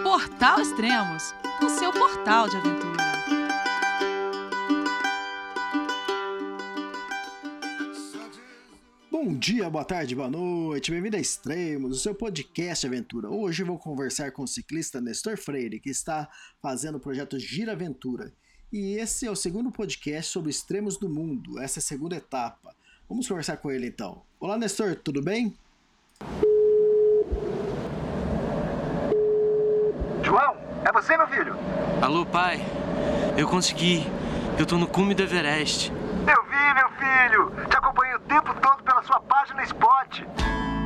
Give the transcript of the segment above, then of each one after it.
Portal Extremos, o seu portal de aventura. Bom dia, boa tarde, boa noite, bem-vindo a Extremos, o seu podcast de aventura. Hoje vou conversar com o ciclista Nestor Freire, que está fazendo o projeto Gira Aventura. E esse é o segundo podcast sobre extremos do mundo, essa é a segunda etapa. Vamos conversar com ele então. Olá, Nestor, tudo bem? É você, meu filho? Alô, pai. Eu consegui. Eu tô no cume do Everest. Eu vi, meu filho. Te acompanhei o tempo todo pela sua página Spot.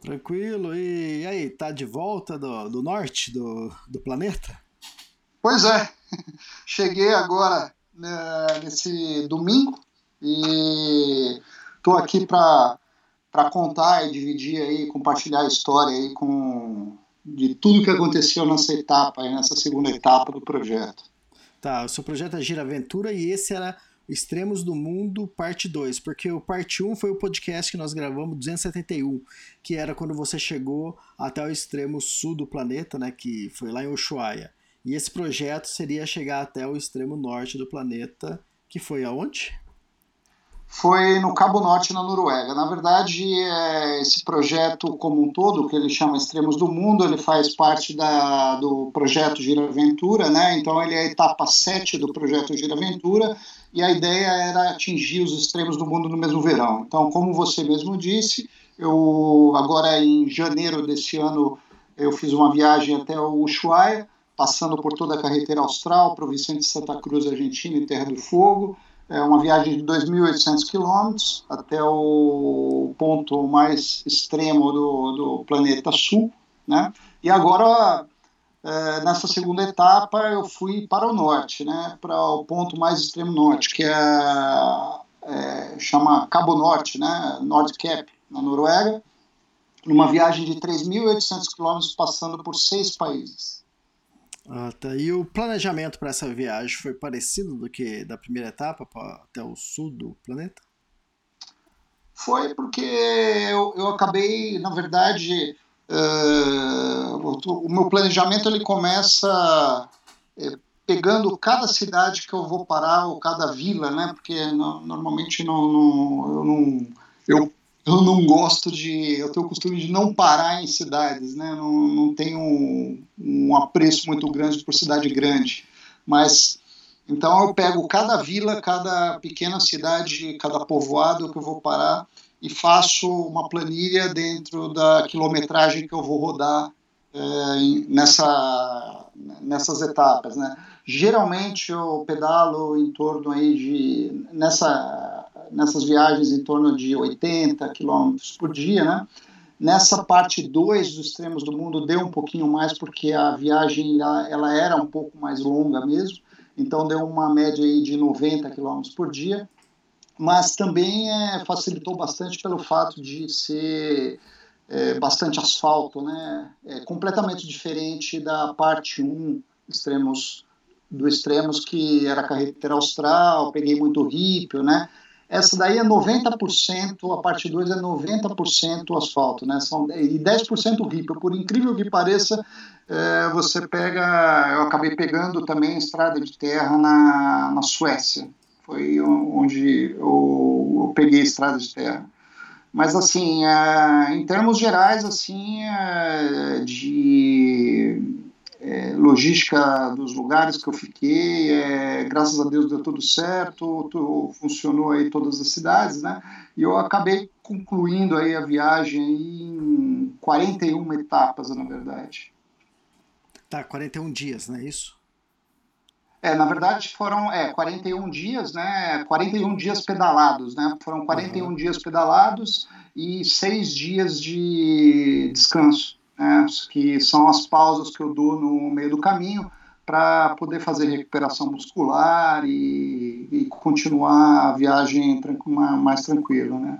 Tranquilo. E, e aí, tá de volta do, do norte do, do planeta? Pois é. Cheguei agora né, nesse domingo e tô aqui para para contar e dividir aí, compartilhar a história aí com de tudo que aconteceu nessa etapa, nessa segunda etapa do projeto. Tá, o seu projeto é Gira Aventura e esse era Extremos do Mundo, parte 2, porque o parte 1 foi o podcast que nós gravamos, 271, que era quando você chegou até o extremo sul do planeta, né, que foi lá em Ushuaia. E esse projeto seria chegar até o extremo norte do planeta, que foi aonde? Foi no Cabo Norte, na Noruega. Na verdade, é, esse projeto como um todo, que ele chama Extremos do Mundo, ele faz parte da, do projeto Gira Aventura, né? Então ele é a etapa 7 do projeto Gira Aventura, e a ideia era atingir os extremos do mundo no mesmo verão. Então, como você mesmo disse, eu agora em janeiro desse ano eu fiz uma viagem até o Ushuaia, passando por toda a carretera austral, Vicente de Santa Cruz, Argentina, em Terra do Fogo, é uma viagem de 2.800 quilômetros até o ponto mais extremo do, do planeta Sul, né? E agora, é, nessa segunda etapa, eu fui para o norte, né? Para o ponto mais extremo norte, que é, é chama Cabo Norte, né? Nordcap, na Noruega, numa viagem de 3.800 quilômetros, passando por seis países. Ah, tá. E o planejamento para essa viagem foi parecido do que da primeira etapa pra, até o sul do planeta? Foi porque eu, eu acabei, na verdade, o, o, meu planejamento ele começa uh, pegando cada cidade que eu vou parar ou cada vila, né? Porque no, normalmente não, não, eu não eu eu não gosto de. Eu tenho o costume de não parar em cidades, né? Não, não tenho um, um apreço muito grande por cidade grande. Mas. Então eu pego cada vila, cada pequena cidade, cada povoado que eu vou parar e faço uma planilha dentro da quilometragem que eu vou rodar é, nessa, nessas etapas, né? Geralmente eu pedalo em torno aí de nessa nessas viagens em torno de 80 quilômetros por dia, né? Nessa parte 2 dos extremos do mundo deu um pouquinho mais porque a viagem ela, ela era um pouco mais longa mesmo, então deu uma média aí de 90 quilômetros por dia, mas também é, facilitou bastante pelo fato de ser é, bastante asfalto, né? É completamente diferente da parte 1 um, extremos do extremos que era carretera austral, peguei muito rípio, né? Essa daí é 90%, a parte 2 é 90% asfalto, né? São, e 10% ripa. Por incrível que pareça, é, você pega. Eu acabei pegando também estrada de terra na, na Suécia. Foi onde eu, eu peguei estrada de terra. Mas assim, é, em termos gerais, assim, é, de é, logística dos lugares que eu fiquei, é, graças a Deus deu tudo certo, tu, funcionou aí todas as cidades, né? E eu acabei concluindo aí a viagem em 41 etapas, na verdade. Tá, 41 dias, não é isso? É, na verdade foram é, 41 dias, né? 41 dias pedalados, né? Foram 41 uhum. dias pedalados e seis dias de descanso né, que são as pausas que eu dou no meio do caminho para poder fazer recuperação muscular e, e continuar a viagem mais tranquila, né?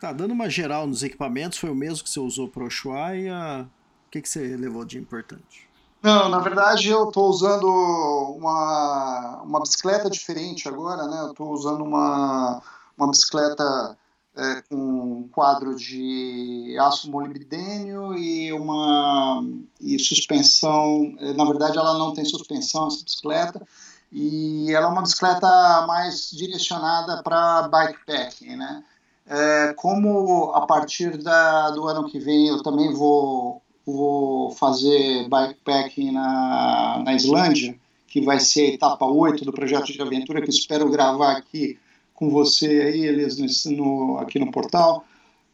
Tá, dando uma geral nos equipamentos, foi o mesmo que você usou para o Ushuaia? O que, que você levou de importante? Não, na verdade eu estou usando uma, uma bicicleta diferente agora, né? Eu estou usando uma, uma bicicleta é, com um quadro de aço molibdênio e uma e suspensão. É, na verdade, ela não tem suspensão essa bicicleta e ela é uma bicicleta mais direcionada para bikepacking, né? É, como a partir da, do ano que vem eu também vou, vou fazer bikepacking na, na Islândia, que vai ser a etapa 8 do projeto de aventura, que espero gravar aqui com você aí, Elias, no, aqui no portal,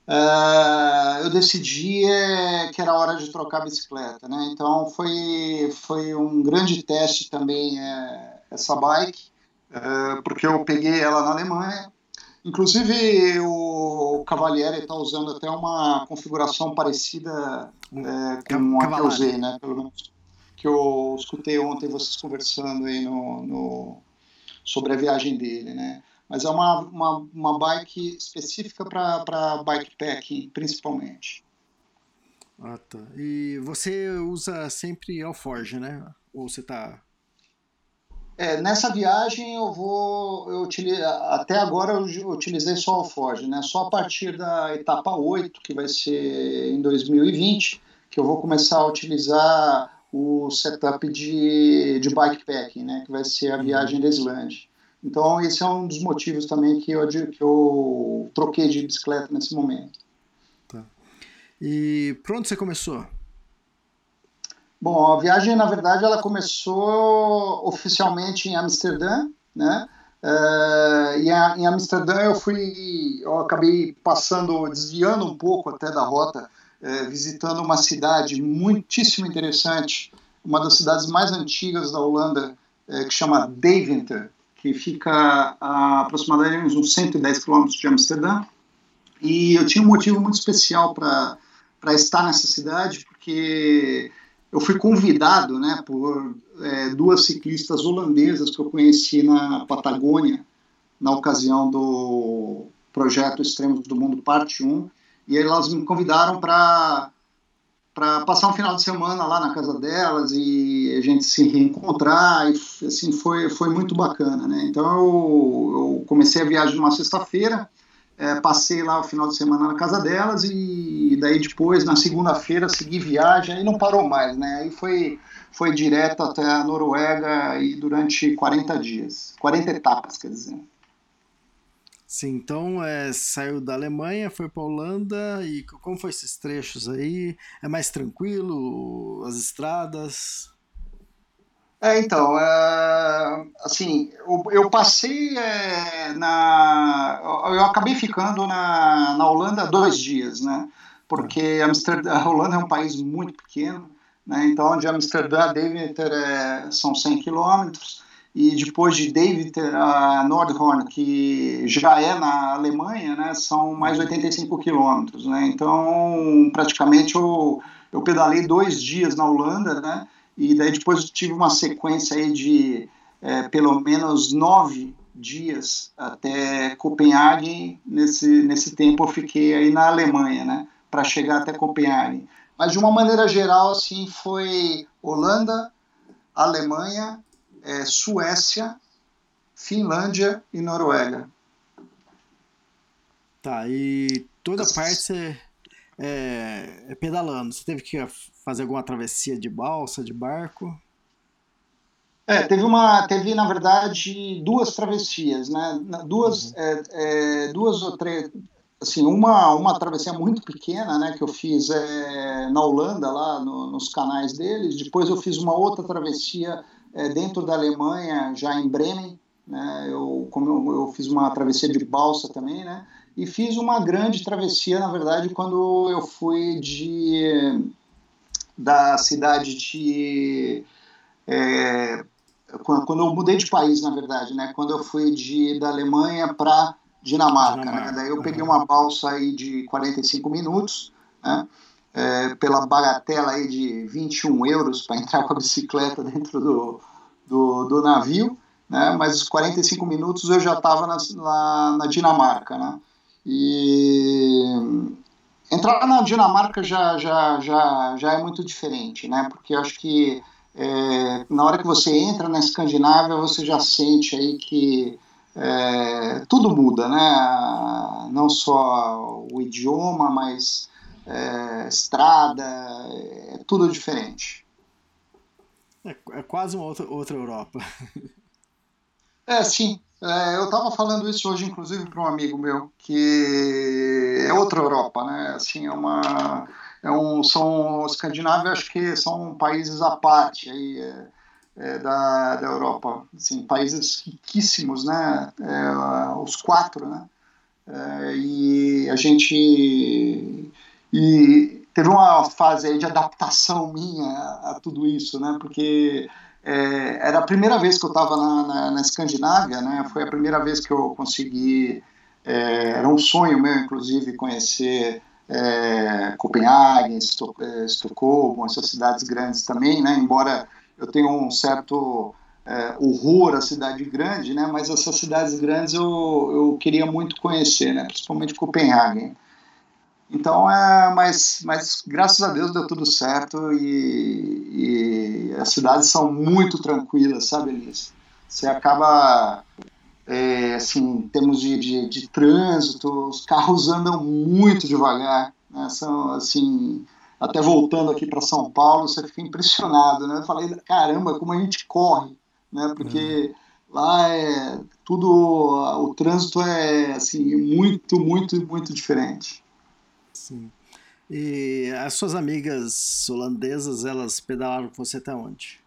uh, eu decidi é, que era hora de trocar a bicicleta, né? Então foi, foi um grande teste também é, essa bike, uh, porque eu peguei ela na Alemanha, Inclusive, o Cavalieri está usando até uma configuração parecida é, com a que eu usei, né? Pelo menos que eu escutei ontem vocês conversando aí no, no sobre a viagem dele, né? mas é uma, uma, uma bike específica para bikepacking, principalmente. Ah, tá. E você usa sempre Alforge, né? Ou você tá... É, nessa viagem eu vou... Eu até agora eu utilizei só Alforge, né? Só a partir da etapa 8, que vai ser em 2020, que eu vou começar a utilizar o setup de, de bikepacking, né? Que vai ser a viagem da Islândia. Então, esse é um dos motivos também que eu, que eu troquei de bicicleta nesse momento. Tá. E por onde você começou? Bom, a viagem, na verdade, ela começou oficialmente em Amsterdã, né? Uh, e a, em Amsterdã eu fui, eu acabei passando, desviando um pouco até da rota, uh, visitando uma cidade muitíssimo interessante, uma das cidades mais antigas da Holanda, uh, que chama Deventer que fica a aproximadamente uns 110 quilômetros de Amsterdã. E eu tinha um motivo muito especial para estar nessa cidade, porque eu fui convidado né, por é, duas ciclistas holandesas que eu conheci na Patagônia, na ocasião do projeto Extremos do Mundo Parte 1, e elas me convidaram para para passar um final de semana lá na casa delas e a gente se reencontrar e assim foi foi muito bacana né. Então eu, eu comecei a viagem numa sexta-feira é, passei lá o final de semana na casa delas e daí depois na segunda-feira segui viagem e não parou mais né aí foi foi direto até a Noruega e durante 40 dias 40 etapas quer dizer Sim, então é, saiu da Alemanha, foi para Holanda e como foi esses trechos aí? É mais tranquilo as estradas? É, então, é, assim, eu, passei é, na, eu acabei ficando na, na Holanda dois dias, né? Porque Amsterdã, a Holanda é um país muito pequeno, né? Então, de Amsterdã a Deventer é, são 100 quilômetros e depois de David a Nordhorn, que já é na Alemanha, né, são mais 85 quilômetros. Né, então, praticamente, eu, eu pedalei dois dias na Holanda, né, e daí depois tive uma sequência aí de é, pelo menos nove dias até Copenhague. Nesse, nesse tempo eu fiquei aí na Alemanha, né, para chegar até Copenhague. Mas de uma maneira geral, assim, foi Holanda, Alemanha, é, Suécia, Finlândia e Noruega. Tá, e toda parte você é, é, pedalando. Você teve que fazer alguma travessia de balsa, de barco? É, teve uma, teve na verdade duas travessias, né? Duas, uhum. é, é, duas ou três, assim, uma, uma travessia muito pequena, né? Que eu fiz é, na Holanda lá no, nos canais deles. Depois eu fiz uma outra travessia é, dentro da Alemanha, já em Bremen, né, eu, como eu, eu, fiz uma travessia de balsa também, né, e fiz uma grande travessia, na verdade, quando eu fui de da cidade de é, quando, eu mudei de país, na verdade, né, quando eu fui de da Alemanha para Dinamarca, Dinamarca. Né, daí eu peguei uma balsa aí de 45 minutos, né, é, pela bagatela aí de 21 euros para entrar com a bicicleta dentro do, do, do navio, né? mas os 45 minutos eu já estava na, na, na, Dinamarca. Né? E entrar na Dinamarca já, já, já, já é muito diferente, né? porque acho que é, na hora que você entra na Escandinávia, você já sente aí que é, tudo muda, né? Não só o idioma, mas é, estrada, é tudo diferente. É, é quase uma outra, outra Europa. É, sim. É, eu estava falando isso hoje, inclusive, para um amigo meu, que é outra Europa, né? Assim, é uma, é um, são Escandinávia, acho que são países à parte aí, é, é, da, da Europa, assim, países riquíssimos, né? É, os quatro, né? É, e a gente e teve uma fase de adaptação minha a, tudo isso, né? Porque é, era a primeira vez que eu estava na, na, na, Escandinávia, né? Foi a primeira vez que eu consegui. É, era um sonho meu, inclusive, conhecer é, Copenhague, é, Estocolmo, essas cidades grandes também, né? Embora eu tenha um certo é, horror à cidade grande, né? Mas essas cidades grandes eu, eu queria muito conhecer, né? Principalmente Copenhague. Então, é, mas, mas graças a Deus deu tudo certo e, e as cidades são muito tranquilas, sabe, Elis? Você acaba, é, assim, em termos de, de, de, trânsito, os carros andam muito devagar, né? São, assim, até voltando aqui para São Paulo, você fica impressionado, né? Eu falei, caramba, como a gente corre, né? Porque lá é tudo, o trânsito é, assim, muito, muito, muito diferente. Sim. E as suas amigas holandesas, elas pedalaram com você até onde?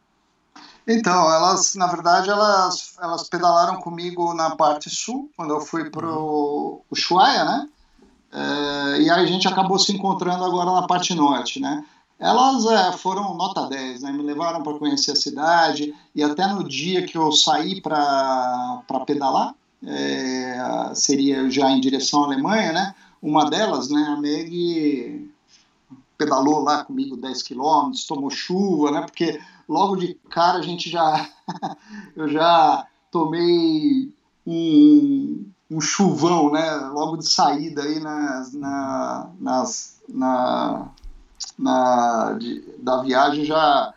Então, elas, na verdade, elas, elas pedalaram comigo na parte sul, quando eu fui para o Ushuaia, né? É, e aí a gente acabou se encontrando agora na parte norte, né? Elas é, foram nota 10, né? Me levaram para conhecer a cidade e até no dia que eu saí para pedalar, é, seria já em direção à Alemanha, né? Uma delas, né, a Meg pedalou lá comigo 10 quilômetros, tomou chuva, né? Porque logo de cara a gente já eu já tomei um, um chuvão, né? Logo de saída aí na, nas, na, na de, da viagem já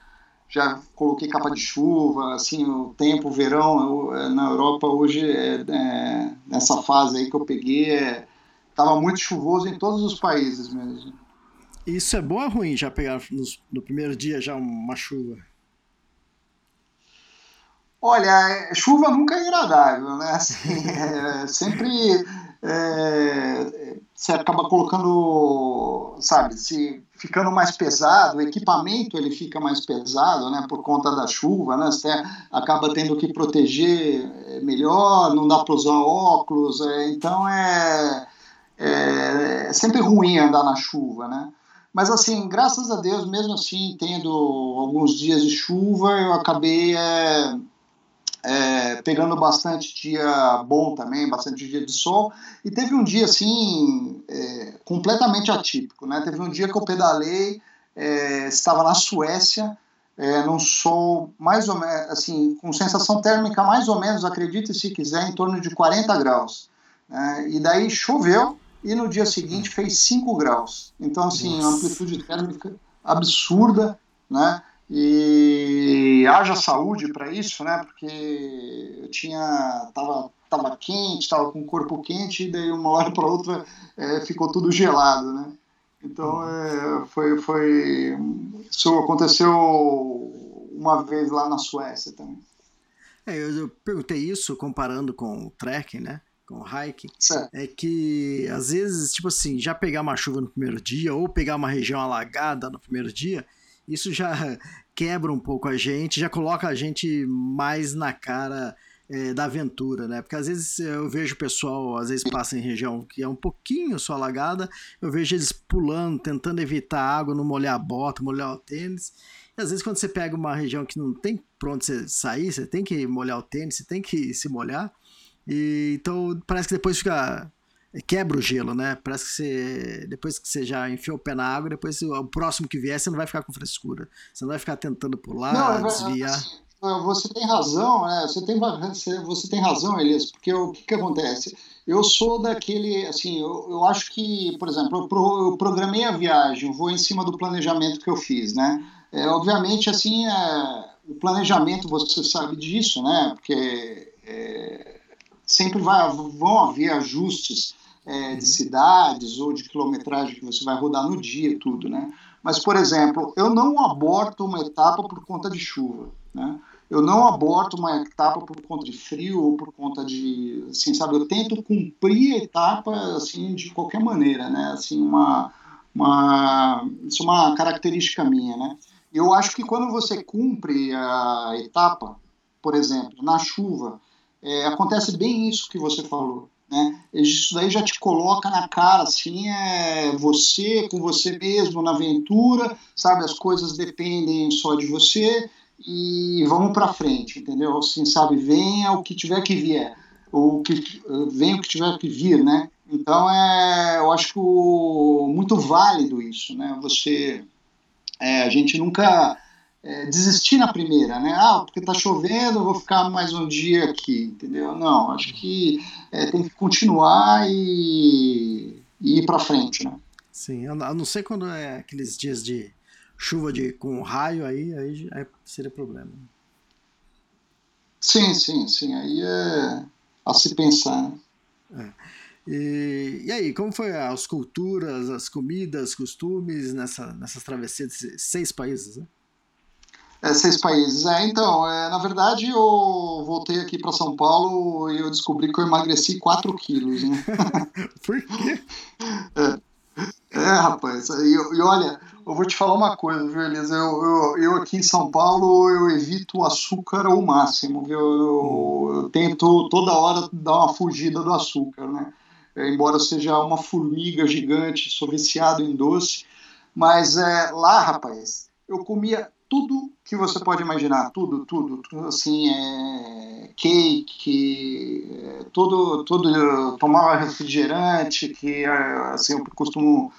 já coloquei capa de chuva, assim, o tempo, o verão eu, na Europa hoje, é, é, nessa fase aí que eu peguei, é, Tava muito chuvoso em todos os países mesmo. Isso é bom ou ruim já pegar no, no primeiro dia já uma chuva? Olha, chuva nunca é agradável, né? Assim, é, sempre é, você acaba colocando, sabe, se ficando mais pesado, o equipamento ele fica mais pesado, né, por conta da chuva, né? Você acaba tendo que proteger melhor, não dá para usar óculos, é, então é é, é sempre ruim andar na chuva, né? Mas assim, graças a Deus, mesmo assim, tendo alguns dias de chuva, eu acabei é, é, pegando bastante dia bom também, bastante dia de sol. E teve um dia assim, é, completamente atípico, né? Teve um dia que eu pedalei, é, estava na Suécia, é, num sol mais ou menos, assim, com sensação térmica mais ou menos, acredite se quiser, em torno de 40 graus. Né? E daí choveu, e no dia seguinte fez 5 graus. Então, assim, Nossa. uma amplitude térmica absurda, né? E haja saúde para isso, né? Porque eu tinha, tava, tava quente, tava com o corpo quente, e daí uma hora para outra é, ficou tudo gelado, né? Então, é, foi, foi, isso aconteceu uma vez lá na Suécia também. É, eu perguntei isso comparando com o trekking, né? Com o hiking, é que às vezes, tipo assim, já pegar uma chuva no primeiro dia ou pegar uma região alagada no primeiro dia, isso já quebra um pouco a gente, já coloca a gente mais na cara é, da aventura, né? Porque às vezes eu vejo o pessoal, às vezes passa em região que é um pouquinho só alagada, eu vejo eles pulando, tentando evitar água, não molhar a bota, molhar o tênis. E às vezes quando você pega uma região que não tem pra onde você sair, você tem que molhar o tênis, você tem que se molhar. E, então parece que depois fica quebra o gelo, né? Parece que você, depois que você já enfiou o pé na água, depois o próximo que vier, você não vai ficar com frescura. Você não vai ficar tentando pular, não, desviar. Você tem razão, né? Você tem, você tem razão, Elias, porque o que, que acontece? Eu sou daquele, assim, eu, eu acho que, por exemplo, eu, pro, eu programei a viagem, vou em cima do planejamento que eu fiz, né? É, obviamente, assim, é, o planejamento, você sabe disso, né? Porque é, sempre vai, vão haver ajustes é, de cidades ou de quilometragem que você vai rodar no dia, tudo, né? Mas, por exemplo, eu não aborto uma etapa por conta de chuva, né? Eu não aborto uma etapa por conta de frio ou por conta de, assim, sabe? Eu tento cumprir a etapa, assim, de qualquer maneira, né? Assim, uma, uma, isso é uma característica minha, né? Eu acho que quando você cumpre a etapa, por exemplo, na chuva, é, acontece bem isso que você falou. Né? Isso daí já te coloca na cara, assim, é você com você mesmo na aventura, sabe? As coisas dependem só de você e vamos para frente, entendeu? Assim, sabe? Venha o que tiver que vier, o que venha o que tiver que vir, né? Então é, eu acho que o, muito válido isso, né? Você, é, a gente nunca é, desistir na primeira, né? Ah, porque está chovendo, eu vou ficar mais um dia aqui, entendeu? Não, acho que é, tem que continuar e, e ir para frente, né? Sim, a não ser quando é aqueles dias de chuva de, com raio, aí, aí, aí seria problema. Sim, sim, sim, aí é a se pensar, né? É. E, e aí, como foi as culturas, as comidas, costumes nessa, nessas travessias de seis países, né? É, seis países. É, então, é, na verdade, eu voltei aqui para São Paulo e eu descobri que eu emagreci 4 quilos. Né? Por quê? É, é rapaz. E, e, olha, eu vou te falar uma coisa, viu, Elisa? Eu, eu, eu, aqui em São Paulo, eu evito o açúcar ao máximo, viu? Eu, eu tento toda hora dar uma fugida do açúcar, né? É, embora eu seja uma formiga gigante, sou viciado em doce, mas é, lá, rapaz, eu comia tudo que você pode imaginar, tudo, tudo, tudo assim, é, cake, é, tudo, tudo, tomava refrigerante, que assim, eu costumo,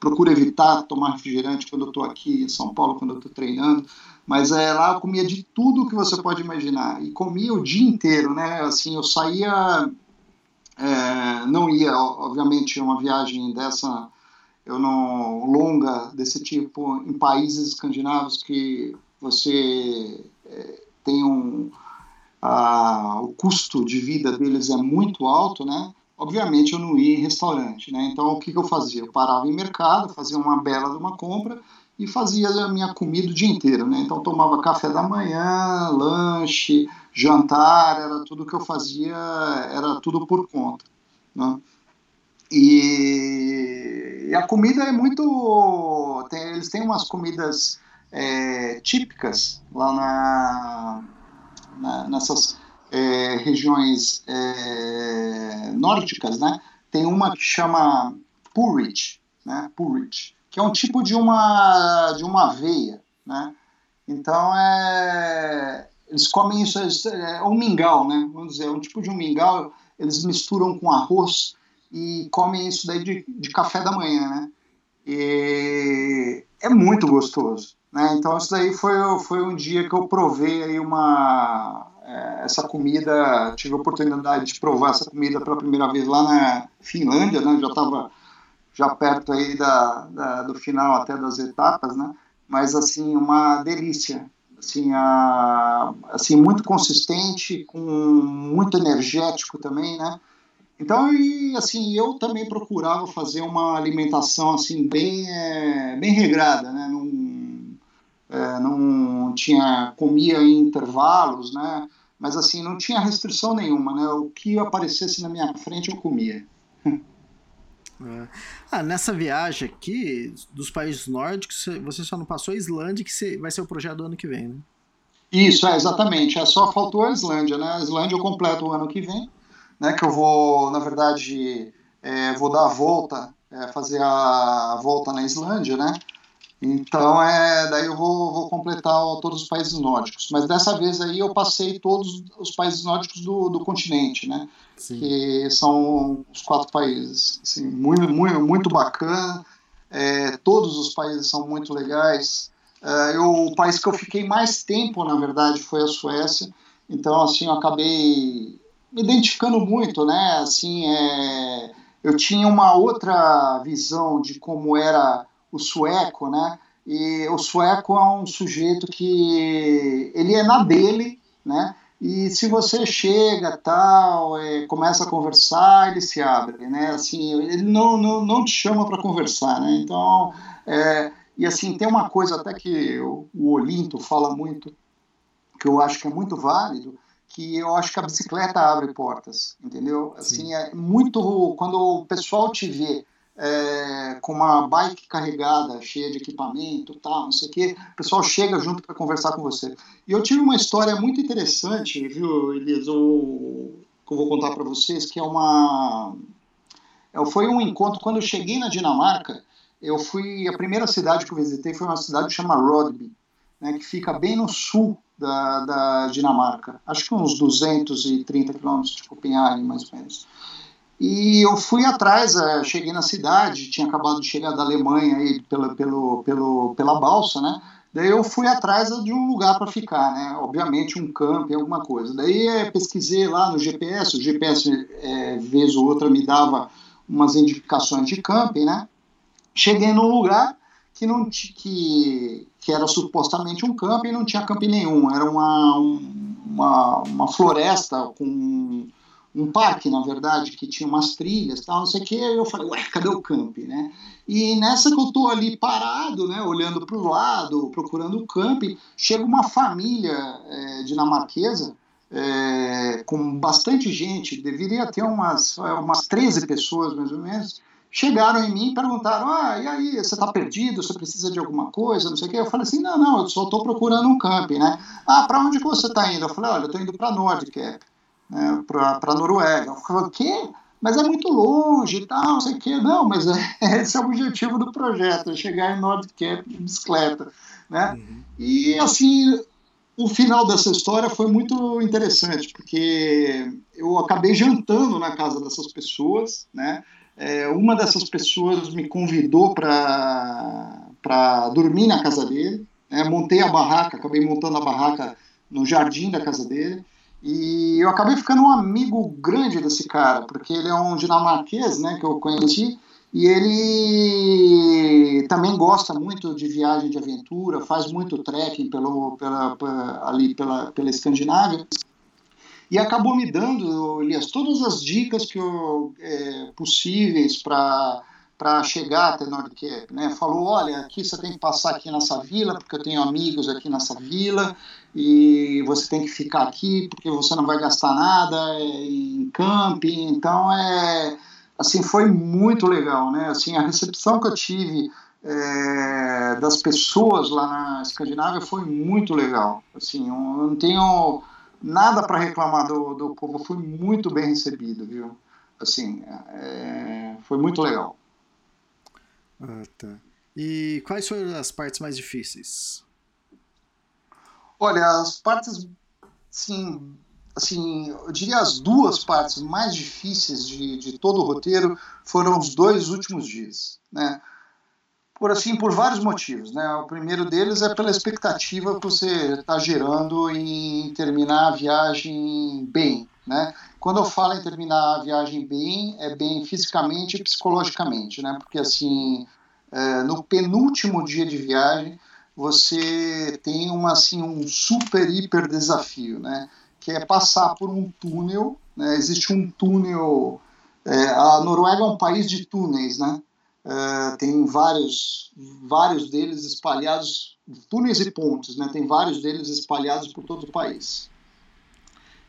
procuro evitar tomar refrigerante quando eu estou aqui em São Paulo, quando eu estou treinando, mas é, lá eu comia de tudo que você pode imaginar, e comia o dia inteiro, né, assim, eu saía, é, não ia, obviamente, uma viagem dessa eu não longa desse tipo em países escandinavos que você é, tem um a, o custo de vida deles é muito alto, né? Obviamente eu não ia em restaurante, né? Então o que, que eu fazia? Eu parava em mercado, fazia uma bela de uma compra e fazia a minha comida o dia inteiro, né? Então tomava café da manhã, lanche, jantar, era tudo que eu fazia, era tudo por conta, né? E, e a comida é muito. Tem, eles têm umas comidas é, típicas lá na, na nessas é, regiões é, nórdicas, né? Tem uma que chama porridge, né? Porridge, que é um tipo de uma de uma aveia, né? Então é eles comem isso é um mingau, né? Vamos dizer, é um tipo de um mingau. Eles misturam com arroz e comem isso daí de, de café da manhã, né? E é muito gostoso, né? Então isso daí foi, foi um dia que eu provei aí uma é, essa comida, tive a oportunidade de provar essa comida pela primeira vez lá na Finlândia, né? Já estava já perto aí da, da, do final até das etapas, né? Mas assim uma delícia, assim, a, assim muito consistente, com muito energético também, né? Então, e, assim, eu também procurava fazer uma alimentação assim bem, é, bem regrada, né? Não, é, não tinha comia em intervalos, né? Mas assim não tinha restrição nenhuma, né? O que aparecesse na minha frente eu comia. É. Ah, nessa viagem aqui dos países nórdicos, você só não passou a Islândia, que vai ser o projeto do ano que vem, né? Isso, é, exatamente. É, só faltou a Islândia, né? A Islândia eu completo o ano que vem né, que eu vou, na verdade, é, vou dar a volta, é, fazer a volta na Islândia, né, Então, é, daí eu vou, vou completar todos os países nórdicos. Mas dessa vez aí eu passei todos os países nórdicos do, do continente, né? Sim. Que são os quatro países. Assim, muito, muito, muito bacana. É, todos os países são muito legais. É, eu, o país que eu fiquei mais tempo, na verdade, foi a Suécia. Então, assim, eu acabei me identificando muito, né? Assim, é, eu tinha uma outra visão de como era o sueco, né? E o sueco é um sujeito que ele é na dele, né? E se você chega tal, é, começa a conversar, ele se abre, né? Assim, ele não, não, não te chama para conversar, né? Então, é, e assim tem uma coisa até que o, o Olinto fala muito, que eu acho que é muito válido, que eu acho que a bicicleta abre portas, entendeu? Assim, Sim. é muito quando o pessoal te vê é, com uma bike carregada, cheia de equipamento, tal, não sei o quê, o pessoal chega junto para conversar com você. E eu tive uma história muito interessante, viu, Elias, eu, que eu vou contar para vocês, que é uma... É, foi um encontro, quando eu cheguei na Dinamarca, eu fui, a primeira cidade que eu visitei foi uma cidade que chama Rodby, né, que fica bem no sul da, da Dinamarca, acho que uns 230 quilômetros de Copenhague, mais ou menos. E eu fui atrás, é, cheguei na cidade, tinha acabado de chegar da Alemanha aí pela, pelo, pelo, pela balsa, né? Daí eu fui atrás de um lugar para ficar, né? Obviamente um camping, alguma coisa. Daí é, pesquisei lá no GPS, o GPS é, vez ou outra me dava umas indicações de camping, né? Cheguei num lugar que não que, que era supostamente um camping e não tinha camping nenhum. Era uma, uma, uma floresta com um parque, na verdade, que tinha umas trilhas, tal, não sei o que, eu falei, ué, cadê o camping, né? E nessa que eu tô ali parado, né, olhando para o lado, procurando o camping, chega uma família é, dinamarquesa, é, com bastante gente, deveria ter umas, umas 13 pessoas, mais ou menos, chegaram em mim e perguntaram, ah, e aí, você está perdido, você precisa de alguma coisa, não sei o que, eu falei assim, não, não, eu só estou procurando um camping, né? Ah, para onde você está indo? Eu falei, olha, eu estou indo para Nordcap né, para a Noruega. Eu falei, o quê? Mas é muito longe e tal, não sei o quê. Não, mas é, esse é o objetivo do projeto, é chegar em Nordcap de bicicleta. Né? Uhum. E, assim, o final dessa história foi muito interessante, porque eu acabei jantando na casa dessas pessoas, né? É, uma dessas pessoas me convidou para dormir na casa dele, né? montei a barraca, acabei montando a barraca no jardim da casa dele, e eu acabei ficando um amigo grande desse cara, porque ele é um dinamarquês, né, que eu conheci, e ele também gosta muito de viagem de aventura, faz muito trekking pelo, pela, pela, ali pela, pela Escandinávia, e acabou me dando, Elias, todas as dicas que eu, é, possíveis para para chegar até Nordcap, né? Falou, olha, aqui você tem que passar aqui nessa vila, porque eu tenho amigos aqui nessa vila, e você tem que ficar aqui, porque você não vai gastar nada é, em camping, então é, assim, foi muito legal, né? Assim, a recepção que eu tive é, das pessoas lá na Escandinávia foi muito legal, assim, eu não tenho nada para reclamar do, do povo, fui muito bem recebido, viu? Assim, é, foi muito legal. Ah, tá. E quais foram as partes mais difíceis? Olha, as partes, sim, assim, eu diria as duas partes mais difíceis de, de todo o roteiro foram os dois últimos dias, né? Por assim, por vários motivos, né? O primeiro deles é pela expectativa que você está gerando em terminar a viagem bem, né? Quando eu falo em terminar a viagem bem, é bem fisicamente e psicologicamente, né? Porque assim, é, no penúltimo dia de viagem, você tem uma, assim, um super, hiper desafio, né? Que é passar por um túnel, né? Existe um túnel... É, a Noruega é um país de túneis, né? É, tem vários, vários deles espalhados, túneis e pontes, né? Tem vários deles espalhados por todo o país.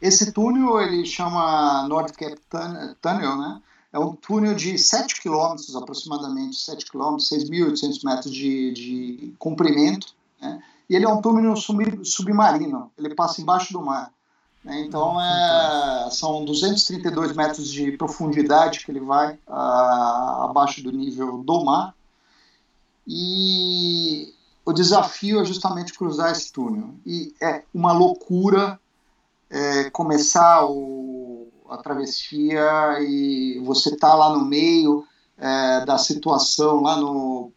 Esse túnel ele chama Nordcap Tunnel, né? É um túnel de 7 quilômetros, aproximadamente 7 quilômetros, 6.800 metros de, de comprimento, né? E ele é um túnel sub, submarino, ele passa embaixo do mar. Né? Então, é, são 232 metros de profundidade que ele vai a, abaixo do nível do mar. e o desafio é justamente cruzar esse túnel. E é uma loucura é, começar o, a travessia e você tá lá no meio é, da situação, lá no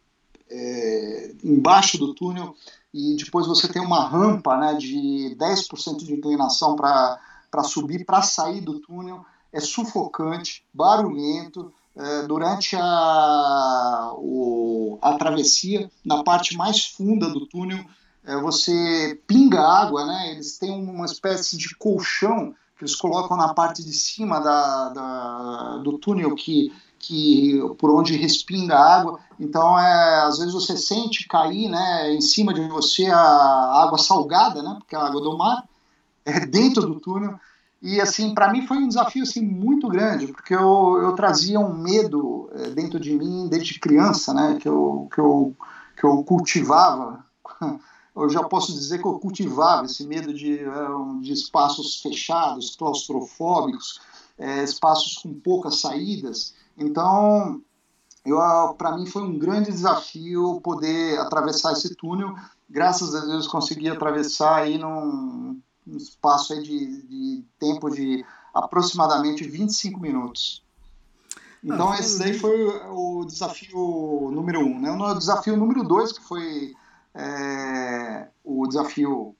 é, embaixo do túnel, e depois você tem uma rampa né, de 10% de inclinação para subir, para sair do túnel. É sufocante, barulhento, é, durante a, o, a travessia, na parte mais funda do túnel, é, você pinga água, né? Eles têm uma espécie de colchão que eles colocam na parte de cima da, da do túnel que, que por onde respinga água. Então, é, às vezes você sente cair, né, em cima de você a água salgada, né? Porque é a água do mar é dentro do túnel. E assim, para mim foi um desafio assim muito grande, porque eu, eu trazia um medo é, dentro de mim desde criança, né, que eu que eu que eu cultivava. Eu já posso dizer que eu cultivava esse medo de, é, de espaços fechados, claustrofóbicos, é, espaços com poucas saídas. Então, para mim foi um grande desafio poder atravessar esse túnel. Graças a Deus consegui atravessar aí num, um espaço aí de, de tempo de aproximadamente 25 minutos. Então, ah, esse daí foi o desafio número um. Né? O desafio número dois, que foi é, o desafio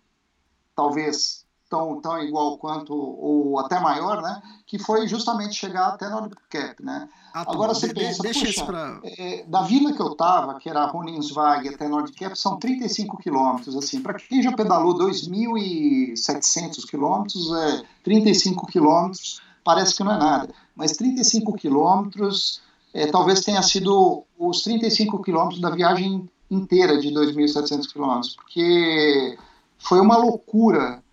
talvez tão, tão igual quanto, ou até maior, né? Que foi justamente chegar até no Cap, né? Ah, tá Agora você pensa, deixa puxa, pra... é, da vila que eu estava, que era Roninsvag até Nordcap, são 35 quilômetros, assim, para quem já pedalou 2.700 quilômetros, é 35 quilômetros, parece que não é nada, mas 35 quilômetros é, talvez tenha sido os 35 quilômetros da viagem inteira de 2.700 quilômetros, porque foi uma loucura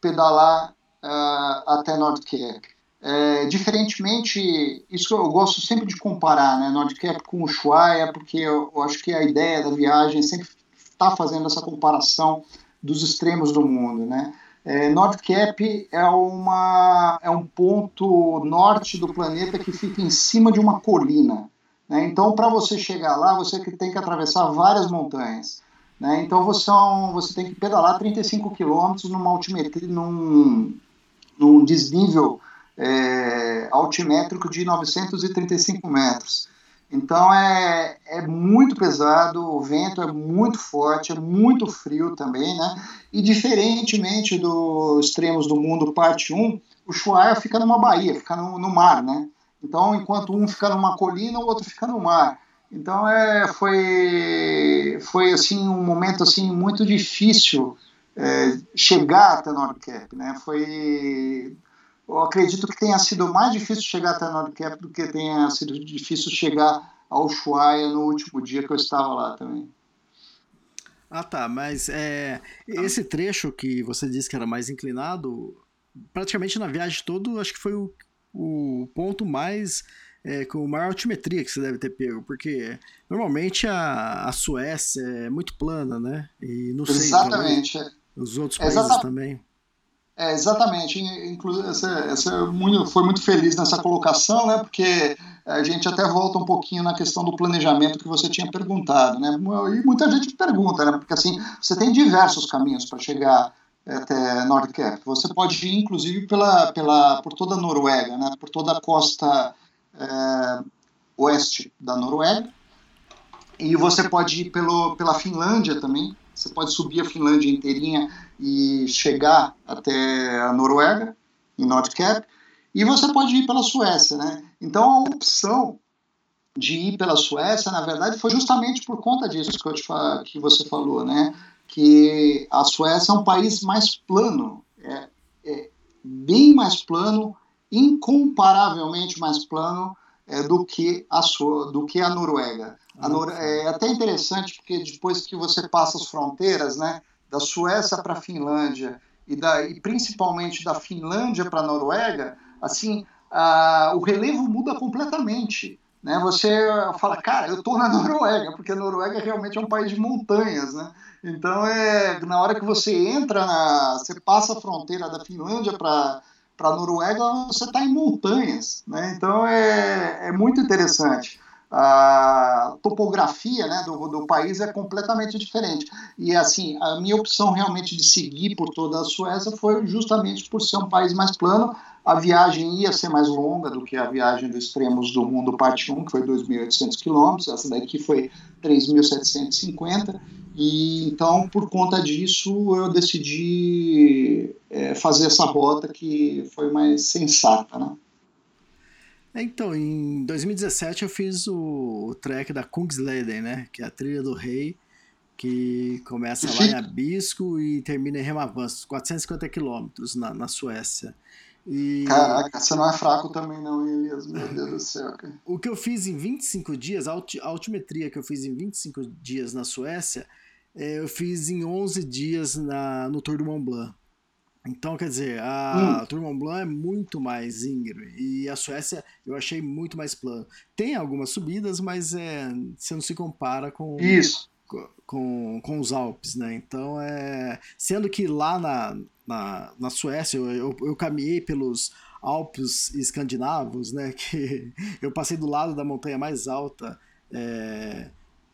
pedalar uh, até Nordcap. É, diferentemente, isso eu gosto sempre de comparar, né, Nordcap com Ushuaia, porque eu, eu, acho que a ideia da viagem sempre está fazendo essa comparação dos extremos do mundo, né. É, Nordcap é, uma, é um ponto norte do planeta que fica em cima de uma colina. Né? Então, para você chegar lá, você tem que atravessar várias montanhas. Né? Então você, é você tem que pedalar 35 quilômetros numa altimetria, num, num desnível é, altimétrico de 935 metros. Então é, é muito pesado, o vento é muito forte, é muito frio também, né? E diferentemente dos extremos do mundo, parte 1, o Chuaia fica numa baía, fica no, no mar, né? Então, enquanto um fica numa colina, o outro fica no mar. Então é, foi, foi assim um momento assim muito difícil é, chegar até Nordcap, né? Foi, eu acredito que tenha sido mais difícil chegar até Nordcap do que tenha sido difícil chegar ao Ushuaia no último dia que eu estava lá também. Ah tá, mas é, esse trecho que você disse que era mais inclinado, praticamente na viagem toda, acho que foi o, o ponto mais é, com maior altimetria que você deve ter pego, porque normalmente a, a Suécia é muito plana, né? E não sei, Exatamente. os outros países também. É, exatamente. Inclusive, muito, foi muito feliz nessa colocação, né? Porque a gente até volta um pouquinho na questão do planejamento que você tinha perguntado, né? E muita gente pergunta, né? Porque assim, você tem diversos caminhos para chegar até Nordcap. Você pode ir, inclusive, pela, pela, por toda a Noruega, né? Por toda a costa é, oeste da Noruega. E você pode ir pelo, pela Finlândia também. Você pode subir a Finlândia inteirinha e chegar até a Noruega, em Nordcap. E você pode ir pela Suécia, né? Então a opção de ir pela Suécia, na verdade, foi justamente por conta disso que, eu te que você falou, né? Que a Suécia é um país mais plano, é, é bem mais plano incomparavelmente mais plano é, do que a sua, do que a Noruega. A Nor é até interessante porque depois que você passa as fronteiras, né, da Suécia para a Finlândia e, da, e principalmente da Finlândia para a Noruega, assim, a, o relevo muda completamente. Né? Você fala, cara, eu estou na Noruega, porque a Noruega realmente é um país de montanhas, né? Então é na hora que você entra, na, você passa a fronteira da Finlândia para para a Noruega você está em montanhas, né? então é, é muito interessante. A topografia né, do, do país é completamente diferente. E assim, a minha opção realmente de seguir por toda a Suécia foi justamente por ser um país mais plano. A viagem ia ser mais longa do que a viagem dos extremos do mundo parte 1, que foi 2.800 quilômetros, essa daqui foi 3.750. E então, por conta disso, eu decidi é, fazer essa rota que foi mais sensata, né? É, então, em 2017 eu fiz o, o trek da Kungsleden, né? Que é a trilha do rei, que começa lá em Abisko e termina em Remavanço, 450 quilômetros na, na Suécia. E... Caraca, você não é fraco também não, Elias, meu Deus do céu. Cara. O que eu fiz em 25 dias, a altimetria que eu fiz em 25 dias na Suécia, é, eu fiz em 11 dias na, no Tour do Mont Blanc. Então, quer dizer, a hum. Tour Mont Blanc é muito mais íngreme e a Suécia eu achei muito mais plano. Tem algumas subidas, mas é, você não se compara com, Isso. com, com os Alpes, né? Então, é, sendo que lá na, na, na Suécia eu, eu, eu caminhei pelos Alpes escandinavos, né? Que eu passei do lado da montanha mais alta é,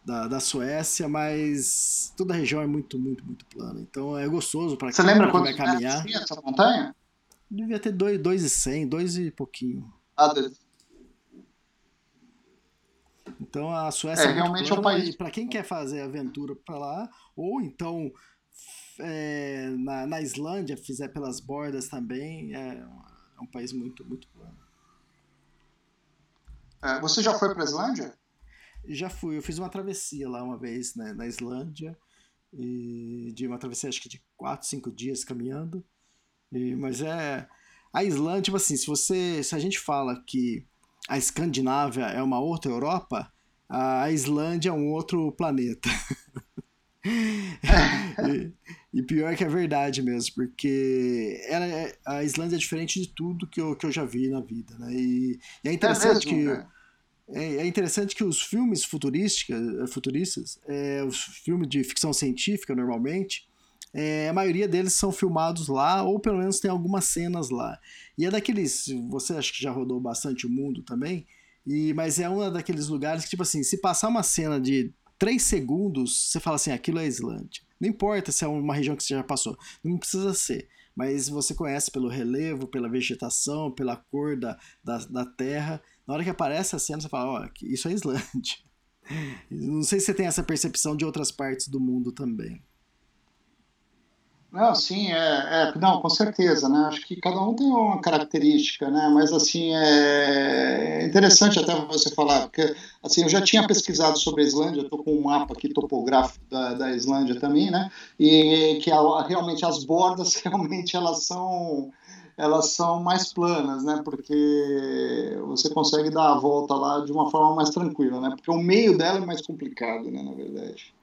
da, da Suécia, mas toda a região é muito, muito, muito plana. Então é gostoso para quem lembra quando vai caminhar. Tinha essa montanha? Devia ter 2,100, 2 e pouquinho. Ah, dois. Então a Suécia é, é realmente plana, é um país. Para quem quer fazer aventura para lá, ou então é, na, na Islândia fizer pelas bordas também, é, é um país muito, muito plano. É, você já foi para a Islândia? Já fui, eu fiz uma travessia lá uma vez né, na Islândia, e de uma travessia acho que de 4, 5 dias caminhando. E, mas é. A Islândia, tipo assim, se você. Se a gente fala que a Escandinávia é uma outra Europa, a Islândia é um outro planeta. e, e, pior que é verdade mesmo, porque ela é, a Islândia é diferente de tudo que eu, que eu já vi na vida, né? E, e é interessante é mesmo, que. É, é interessante que os filmes futuristas, é, os filmes de ficção científica, normalmente, é, a maioria deles são filmados lá, ou pelo menos tem algumas cenas lá. E é daqueles. Você acha que já rodou bastante o mundo também, e, mas é um daqueles lugares que, tipo assim, se passar uma cena de 3 segundos, você fala assim: aquilo é Islândia. Não importa se é uma região que você já passou, não precisa ser. Mas você conhece pelo relevo, pela vegetação, pela cor da, da, da terra. Na hora que aparece a cena, você fala, ó, oh, isso é Islândia. Não sei se você tem essa percepção de outras partes do mundo também. Não, sim, é, é, não, com certeza, né? Acho que cada um tem uma característica, né? Mas assim é interessante até você falar, porque assim eu já tinha pesquisado sobre a Islândia, estou com um mapa aqui topográfico da, da Islândia também, né? E que a, realmente as bordas realmente elas são elas são mais planas, né? Porque você consegue dar a volta lá de uma forma mais tranquila, né? Porque o meio dela é mais complicado, né? Na verdade.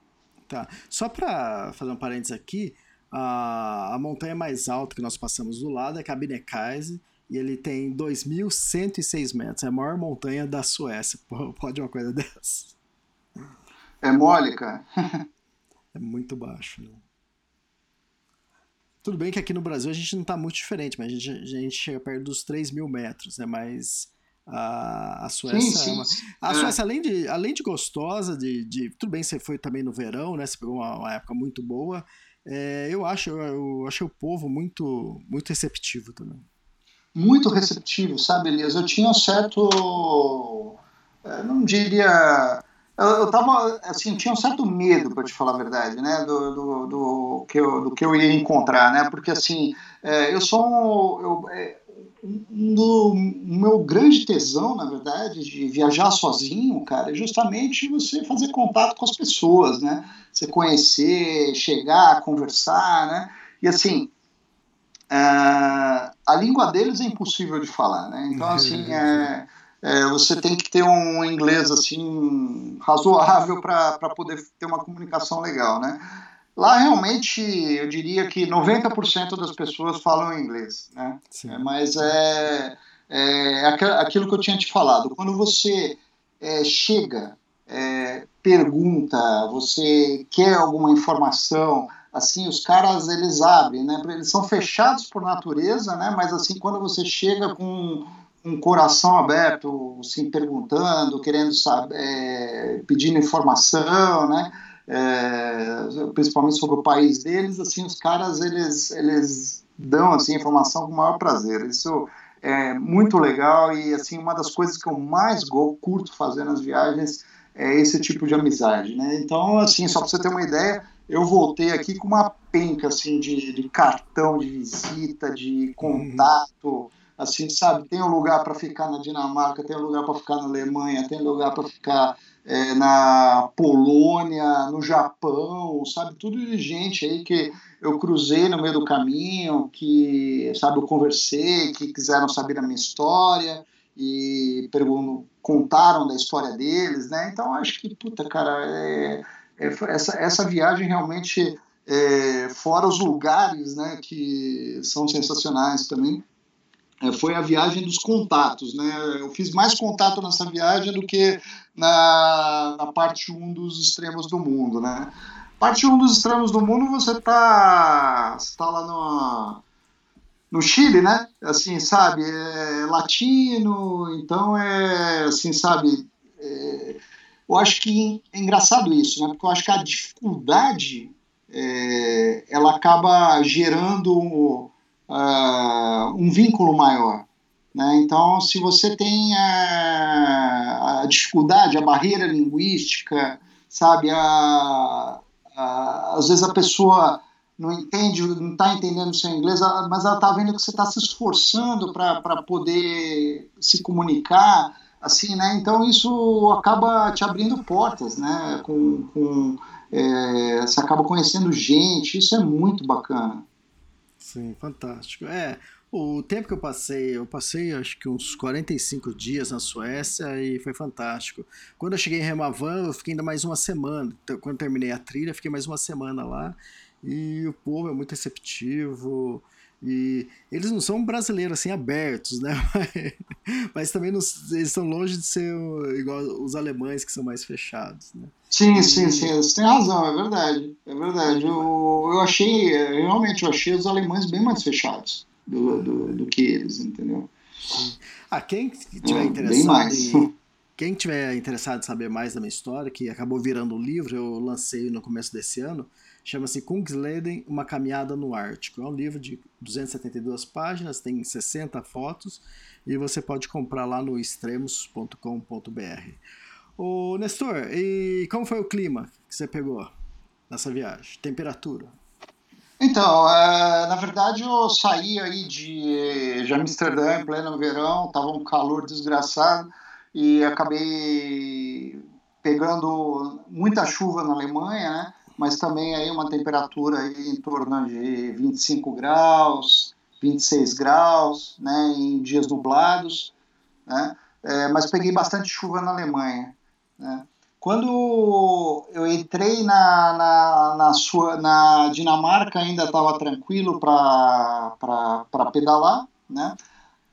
Tá. Só para fazer um parênteses aqui, a, a montanha mais alta que nós passamos do lado é Kebnekaise, e ele tem 2.106 metros. É a maior montanha da Suécia. Pode uma coisa dessa? É mole, cara. é muito baixo, né? Tudo bem que aqui no Brasil a gente não está muito diferente, mas a gente, a gente chega perto dos 3 mil metros, né? Mas a, a Suécia. Sim, sim, é uma... A é. Suécia, além de, além de gostosa, de, de. Tudo bem, você foi também no verão, né? Você pegou uma, uma época muito boa. É, eu acho, eu, eu achei o povo muito, muito receptivo também. Muito receptivo, sabe, Elias? Eu tinha um certo. É, não diria eu, eu tava, assim, tinha um certo medo, para te falar a verdade, né, do, do, do, que eu, do que eu ia encontrar, né, porque, assim, é, eu sou um, eu, é, do meu grande tesão, na verdade, de viajar sozinho, cara, é justamente você fazer contato com as pessoas, né, você conhecer, chegar, conversar, né, e, assim, é, a língua deles é impossível de falar, né, então, assim, é é, você tem que ter um inglês assim razoável para poder ter uma comunicação legal, né? Lá realmente eu diria que 90% das pessoas falam inglês, né? É, mas é, é, aquilo que eu tinha te falado. Quando você é, chega, é, pergunta, você quer alguma informação, assim os caras eles abrem, né? Eles são fechados por natureza, né? Mas assim quando você chega com um coração aberto, assim, perguntando, querendo saber, é, pedindo informação, né? É, principalmente sobre o país deles, assim, os caras eles, eles dão assim informação com o maior prazer. Isso é muito legal e assim uma das coisas que eu mais curto fazer nas viagens é esse tipo de amizade, né? Então, assim, só para você ter uma ideia, eu voltei aqui com uma penca assim de, de cartão de visita, de contato assim, sabe? Tem um lugar para ficar na Dinamarca, tem um lugar para ficar na Alemanha, tem um lugar para ficar é, na Polônia, no Japão, sabe? Tudo de gente aí que eu cruzei no meio do caminho, que, sabe, eu conversei, que quiseram saber da minha história e perguntam, contaram da história deles, né? Então acho que, puta, cara, é, é, essa, essa viagem realmente, é, fora os lugares, né, que são sensacionais também, foi a viagem dos contatos, né? Eu fiz mais contato nessa viagem do que na, na parte 1 dos extremos do mundo, né? Parte 1 dos extremos do mundo, você tá, você tá lá no, no Chile, né? Assim, sabe? É latino, então é assim, sabe? É, eu acho que é engraçado isso, né? Porque eu acho que a dificuldade é, ela acaba gerando uh, um vínculo maior. Né? Então, se você tem a, a, dificuldade, a barreira linguística, sabe, a, a, às vezes a pessoa não entende, não está entendendo o seu inglês, mas ela está vendo que você está se esforçando para poder se comunicar, assim, né? Então isso acaba te abrindo portas, né? Com, com é, você acaba conhecendo gente, isso é muito bacana. Sim, fantástico. É, o tempo que eu passei, eu passei acho que uns 45 dias na Suécia e foi fantástico. Quando eu cheguei em Remavan, eu fiquei ainda mais uma semana. Então, quando terminei a trilha, fiquei mais uma semana lá. E o povo é muito receptivo. E eles não são brasileiros assim abertos, né? Mas também não, eles estão longe de ser igual os alemães que são mais fechados, né? Sim, sim, sim, você tem razão, é verdade, é verdade. Eu, eu achei, realmente, eu achei os alemães bem mais fechados do, do, do que eles, entendeu? Sim. Ah, quem tiver é, interessado em, quem tiver interessado em saber mais da minha história, que acabou virando um livro, eu lancei no começo desse ano, Chama-se Kungsleden, Uma Caminhada no Ártico. É um livro de 272 páginas, tem 60 fotos e você pode comprar lá no extremos.com.br. Ô Nestor, e como foi o clima que você pegou nessa viagem? Temperatura? Então, é, na verdade eu saí aí de, de Amsterdã em pleno verão, tava um calor desgraçado e acabei pegando muita chuva na Alemanha, né? Mas também aí uma temperatura aí em torno de 25 graus, 26 graus, né, em dias nublados, né, é, mas peguei bastante chuva na Alemanha. Né. Quando eu entrei na, na, na, sua, na Dinamarca, ainda estava tranquilo para pedalar, né,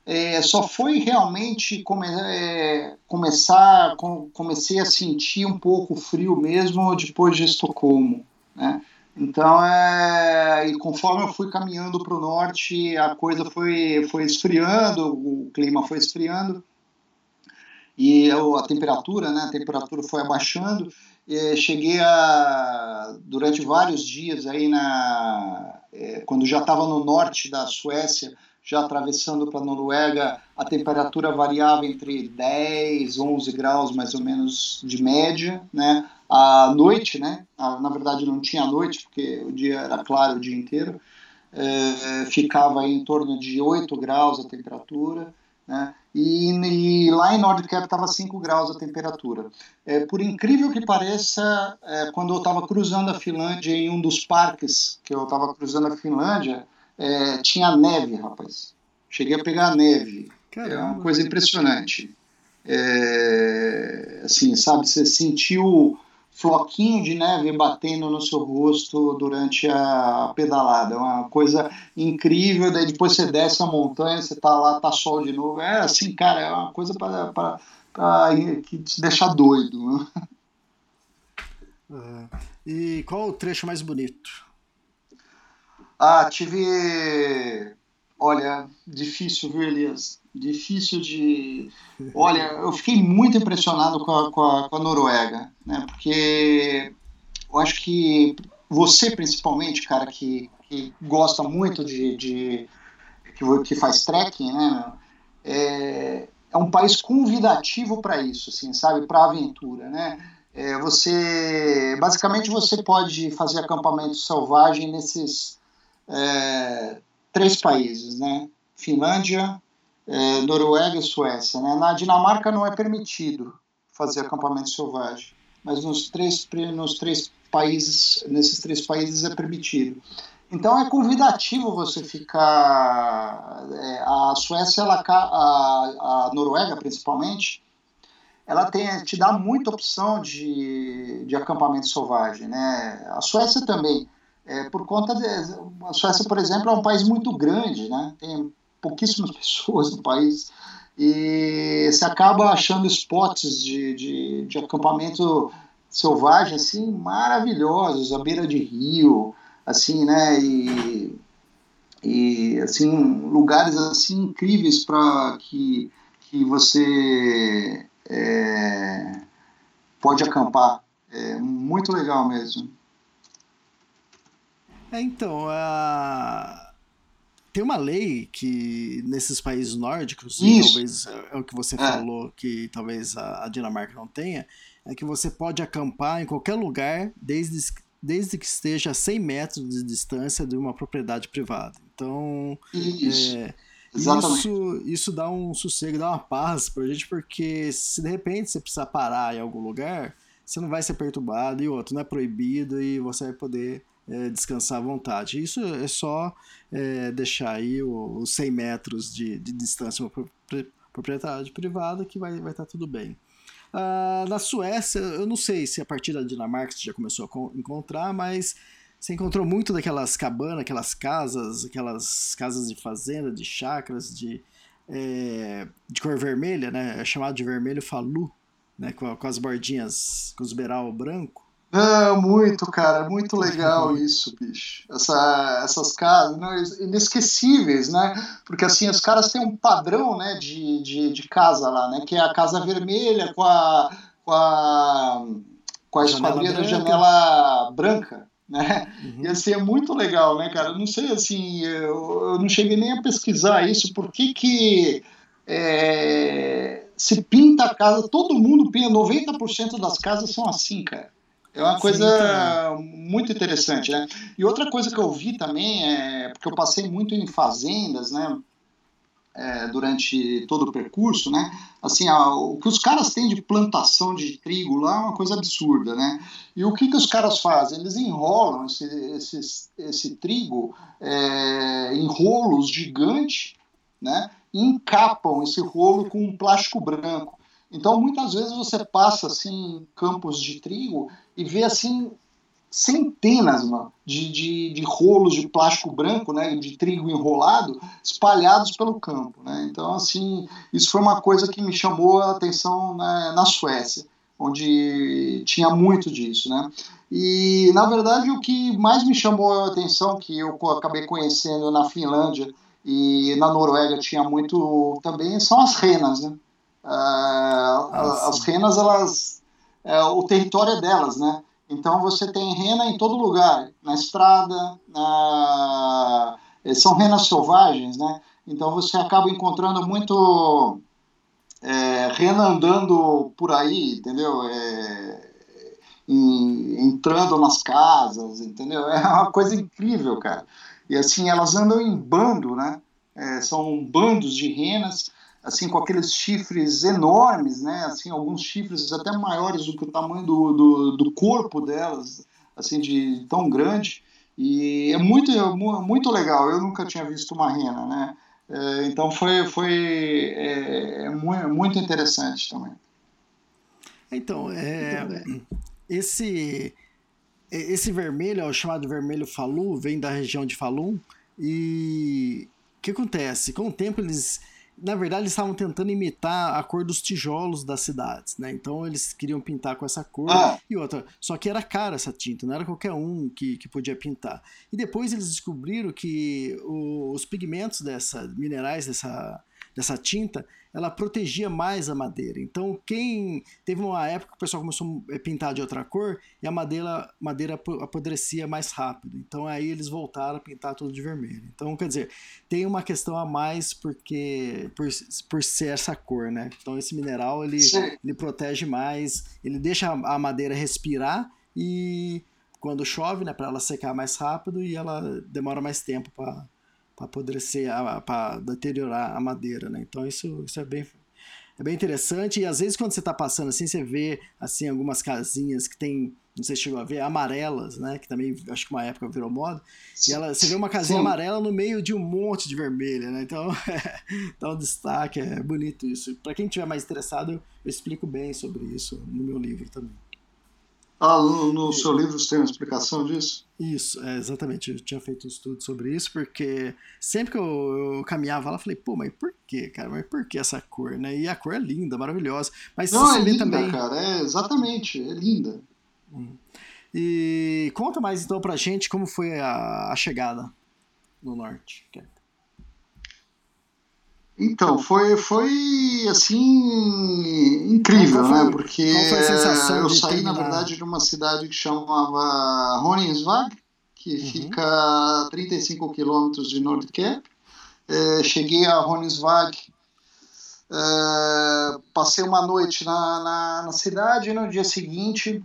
é, só foi realmente come, é, começar, com, comecei a sentir um pouco frio mesmo depois de Estocolmo, né? Então, é, e conforme eu fui caminhando para o norte, a coisa foi, foi esfriando, o clima foi esfriando, e eu, a temperatura, né, a temperatura foi abaixando, cheguei a, durante vários dias aí na, é, quando já estava no norte da Suécia, já atravessando para a Noruega, a temperatura variava entre 10, 11 graus mais ou menos de média, né? A noite, né? na verdade não tinha noite, porque o dia era claro o dia inteiro, é, ficava em torno de 8 graus a temperatura, né? E, e, lá em Nordcap estava 5 graus a temperatura. É, por incrível que pareça, é, quando eu estava cruzando a Finlândia em um dos parques que eu estava cruzando a Finlândia, é, tinha neve, rapaz. Cheguei a pegar neve. Caramba, é uma coisa impressionante. É, assim, sabe, você sentiu floquinho de neve batendo no seu rosto durante a pedalada. É uma coisa incrível. Daí depois você desce a montanha, você tá lá, tá sol de novo. É assim, cara, é uma coisa para que te deixa doido. Uhum. E qual o trecho mais bonito? Ah, tive Olha, difícil, viu, Elias? Difícil de. Olha, eu fiquei muito impressionado com a, com a, com a Noruega, né? Porque eu acho que você, principalmente, cara, que, que gosta muito de. de que, que faz trekking, né? É, é um país convidativo para isso, assim, sabe? Para aventura, né? É, você, basicamente, você pode fazer acampamento selvagem nesses é, três países, né? Finlândia, é, Noruega e Suécia. Né? Na Dinamarca não é permitido fazer acampamento selvagem, mas nos três, nos três países, nesses três países é permitido. Então é convidativo você ficar. É, a Suécia, ela, a, a Noruega principalmente, ela tem, te dá muita opção de, de acampamento selvagem. Né? A Suécia também, é, por conta de. A Suécia, por exemplo, é um país muito grande, né? tem pouquíssimas pessoas no país, e você acaba achando spots de, de, de acampamento selvagem assim maravilhosos, à beira de rio, assim, né? E, e assim lugares assim incríveis para que que você é, pode acampar. É muito legal mesmo. É, então, a... tem uma lei que nesses países nórdicos, e talvez é o que você é. falou, que talvez a Dinamarca não tenha, é que você pode acampar em qualquer lugar desde, desde que esteja a 100 metros de distância de uma propriedade privada. Então, isso. É, isso, isso dá um sossego, dá uma paz pra gente, porque se de repente você precisar parar em algum lugar, você não vai ser perturbado e outro, não é proibido e você vai poder é, descansar à vontade. Isso é só é, deixar aí os 100 metros de, de distância uma propriedade privada que vai estar vai tá tudo bem. Uh, na Suécia, eu não sei se a partir da Dinamarca você já começou a encontrar, mas você encontrou muito daquelas cabanas, aquelas casas, aquelas casas de fazenda, de chácaras, de, é, de cor vermelha, né? É chamado de vermelho falu, né? Com, com as bordinhas, com os beiral branco. Ah, muito, cara, muito legal isso, bicho. Essa, essas casas, não, inesquecíveis, né? Porque assim, os caras têm um padrão, né, de, de, de casa lá, né? Que é a casa vermelha com a com a, com a esquadrinha da janela branca né? Uhum. E assim, é muito legal, né, cara? Eu não sei, assim, eu, eu não cheguei nem a pesquisar isso, por que que é, se pinta a casa, todo mundo pinta, 90% das casas são assim, cara. É uma coisa muito interessante, né? E outra coisa que eu vi também é, porque eu passei muito em fazendas, né? é, durante todo o percurso, né? Assim, a, o que os caras têm de plantação de trigo lá é uma coisa absurda, né? E o que, que os caras fazem? Eles enrolam esse, esse, esse trigo é, em rolos gigantes, né? E encapam esse rolo com um plástico branco. Então, muitas vezes você passa assim campos de trigo e vê assim centenas mano, de, de, de, rolos de plástico branco, né, de trigo enrolado, espalhados pelo campo. Né? Então, assim, isso foi uma coisa que me chamou a atenção né, na Suécia, onde tinha muito disso. Né? E, na verdade, o que mais me chamou a atenção, que eu acabei conhecendo na Finlândia e na Noruega tinha muito também, são as renas. Né? Ah, as renas, elas, é, o território é delas, né? Então você tem rena em todo lugar, na estrada, na... Eh, são renas selvagens, né? Então você acaba encontrando muito é, rena andando por aí, entendeu? É, em, entrando nas casas, entendeu? É uma coisa incrível, cara. E assim, elas andam em bando, né? É, são bandos de renas assim com aqueles chifres enormes, né? Assim, alguns chifres até maiores do que o tamanho do, do, do corpo delas, assim, de tão grande. E é muito, muito legal. Eu nunca tinha visto uma rena, né? É, então foi, foi é, é muito interessante também. Então, é, esse, esse vermelho, o chamado vermelho Falu, vem da região de Falun. E o que acontece? Com o tempo eles na verdade, eles estavam tentando imitar a cor dos tijolos das cidades, né? Então eles queriam pintar com essa cor Ah. e outra. Só que era cara essa tinta, não era qualquer um que, que podia pintar. E depois eles descobriram que o- os pigmentos dessa, minerais dessa, dessa tinta, ela protegia mais a madeira. Então, quem. Teve uma época que o pessoal começou a pintar de outra cor e a madeira, madeira apo- apodrecia mais rápido. Então, aí eles voltaram a pintar tudo de vermelho. Então, quer dizer, tem uma questão a mais porque por, por ser essa cor, né? Então, esse mineral ele, Sim. ele protege mais, ele deixa a a madeira respirar e quando chove, né, para ela secar mais rápido e ela demora mais tempo para para apodrecer, para deteriorar a madeira, né? Então isso, isso é bem é bem interessante e às vezes quando você está passando assim, você vê assim algumas casinhas que tem, não sei se chegou a ver, amarelas, né, que também acho que uma época virou moda. E ela, você vê uma casinha Sim. amarela no meio de um monte de vermelha, né? Então, dá um destaque, é bonito isso. Para quem tiver mais interessado, eu explico bem sobre isso no meu livro também. Ah, no, no seu livro você tem uma explicação disso? Isso, é, exatamente. Eu tinha feito um estudo sobre isso, porque sempre que eu, eu caminhava lá, eu falei, pô, mas por que, cara? Mas por que essa cor, né? E a cor é linda, maravilhosa. Mas Não, você é linda, também. cara. É, exatamente, é linda. E conta mais então pra gente como foi a, a chegada no norte. Então, foi, foi assim, incrível, foi- né? Porque qual foi a sensação eu saí, na verdade, de uma cidade que chamava Roninsvag, que Uhum. fica a 35 quilômetros de Nordkap. É, cheguei a Roninsvag, é, passei uma noite na, na, na cidade e no dia seguinte